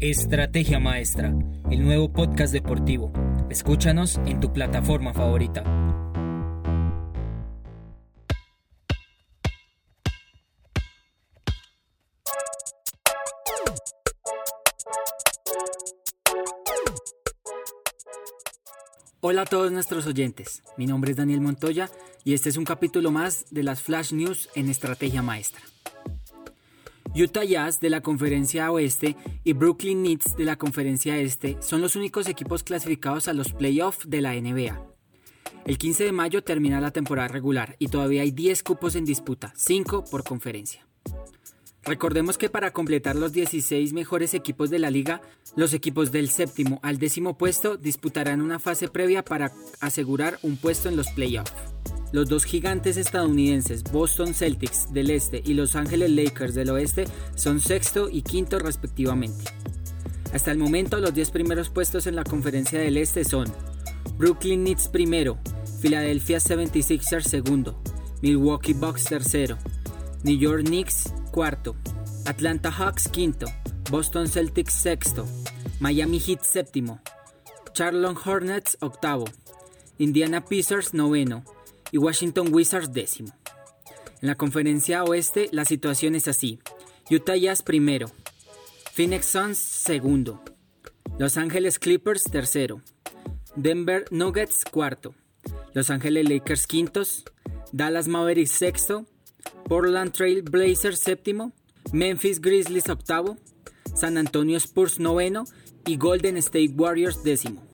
Estrategia Maestra, el nuevo podcast deportivo. Escúchanos en tu plataforma favorita. Hola a todos nuestros oyentes, mi nombre es Daniel Montoya y este es un capítulo más de las Flash News en Estrategia Maestra. Utah Jazz de la Conferencia Oeste y Brooklyn Nets de la Conferencia Este son los únicos equipos clasificados a los playoffs de la NBA. El 15 de mayo termina la temporada regular y todavía hay 10 cupos en disputa, 5 por conferencia. Recordemos que para completar los 16 mejores equipos de la liga, los equipos del séptimo al décimo puesto disputarán una fase previa para asegurar un puesto en los playoffs. Los dos gigantes estadounidenses, Boston Celtics del este y Los Ángeles Lakers del oeste, son sexto y quinto respectivamente. Hasta el momento los 10 primeros puestos en la conferencia del este son Brooklyn Nets primero, Philadelphia 76ers segundo, Milwaukee Bucks tercero, New York Knicks cuarto, Atlanta Hawks quinto, Boston Celtics sexto, Miami Heat séptimo, Charlotte Hornets octavo, Indiana Pacers noveno, y Washington Wizards décimo. En la conferencia oeste la situación es así. Utah Jazz primero, Phoenix Suns segundo, Los Ángeles Clippers tercero, Denver Nuggets cuarto, Los Ángeles Lakers quintos, Dallas Mavericks sexto, Portland Trail Blazers séptimo, Memphis Grizzlies octavo, San Antonio Spurs noveno. Y Golden State Warriors décimo.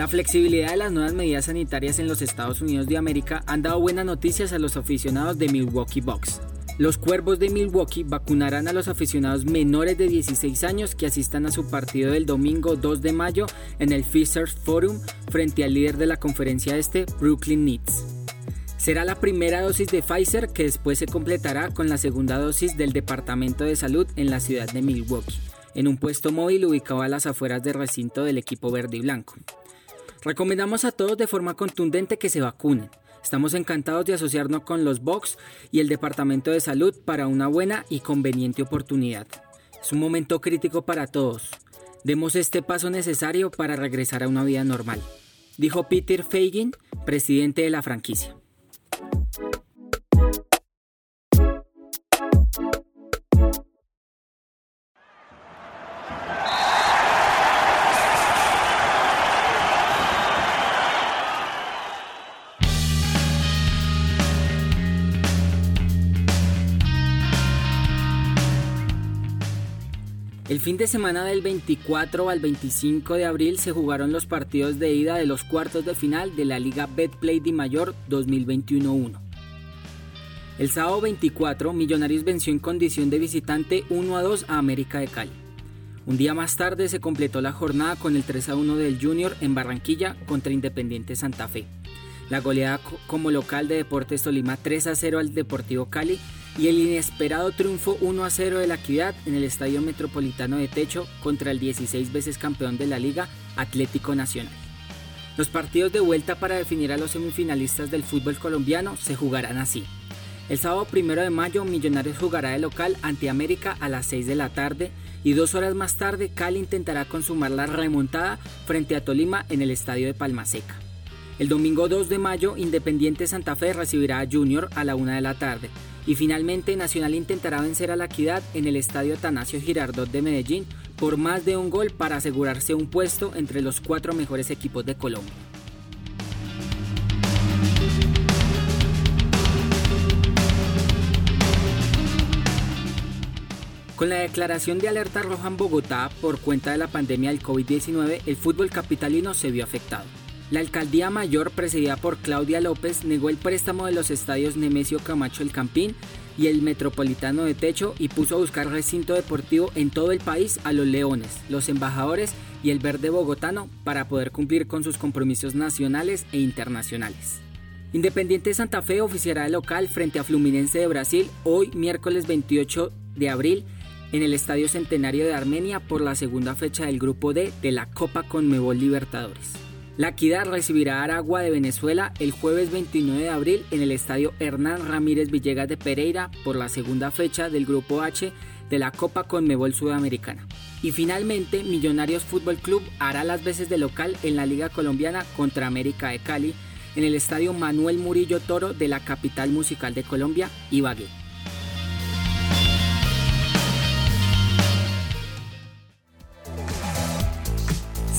La flexibilidad de las nuevas medidas sanitarias en los Estados Unidos de América han dado buenas noticias a los aficionados de Milwaukee Bucks. Los Cuervos de Milwaukee vacunarán a los aficionados menores de 16 años que asistan a su partido del domingo 2 de mayo en el Fishers Forum frente al líder de la conferencia este, Brooklyn Nets. Será la primera dosis de Pfizer que después se completará con la segunda dosis del Departamento de Salud en la ciudad de Milwaukee, en un puesto móvil ubicado a las afueras del recinto del equipo verde y blanco. Recomendamos a todos de forma contundente que se vacunen. Estamos encantados de asociarnos con los Box y el Departamento de Salud para una buena y conveniente oportunidad. Es un momento crítico para todos. Demos este paso necesario para regresar a una vida normal, dijo Peter Feigin, presidente de la franquicia. El fin de semana del 24 al 25 de abril se jugaron los partidos de ida de los cuartos de final de la Liga Betplay Di Mayor 2021-1. El sábado 24, Millonarios venció en condición de visitante 1 a 2 a América de Cali. Un día más tarde se completó la jornada con el 3 a 1 del Junior en Barranquilla contra Independiente Santa Fe. La goleada como local de Deportes Tolima 3 a 0 al Deportivo Cali y el inesperado triunfo 1 a 0 de la Equidad en el Estadio Metropolitano de Techo contra el 16 veces campeón de la Liga Atlético Nacional. Los partidos de vuelta para definir a los semifinalistas del fútbol colombiano se jugarán así. El sábado 1 de mayo Millonarios jugará de local ante América a las 6 de la tarde y dos horas más tarde Cali intentará consumar la remontada frente a Tolima en el estadio de Palmaseca. El domingo 2 de mayo Independiente Santa Fe recibirá a Junior a la 1 de la tarde y finalmente Nacional intentará vencer a la Equidad en el Estadio Atanasio Girardot de Medellín por más de un gol para asegurarse un puesto entre los cuatro mejores equipos de Colombia. Con la declaración de alerta roja en Bogotá por cuenta de la pandemia del COVID-19, el fútbol capitalino se vio afectado. La alcaldía mayor, presidida por Claudia López, negó el préstamo de los estadios Nemesio Camacho El Campín y el Metropolitano de Techo y puso a buscar recinto deportivo en todo el país a los Leones, los Embajadores y el Verde Bogotano para poder cumplir con sus compromisos nacionales e internacionales. Independiente Santa Fe oficiará el local frente a Fluminense de Brasil hoy miércoles 28 de abril en el Estadio Centenario de Armenia por la segunda fecha del Grupo D de la Copa Conmebol Libertadores. La Equidad recibirá Aragua de Venezuela el jueves 29 de abril en el estadio Hernán Ramírez Villegas de Pereira por la segunda fecha del Grupo H de la Copa Conmebol Sudamericana. Y finalmente, Millonarios Fútbol Club hará las veces de local en la Liga Colombiana contra América de Cali en el estadio Manuel Murillo Toro de la capital musical de Colombia, Ibagué.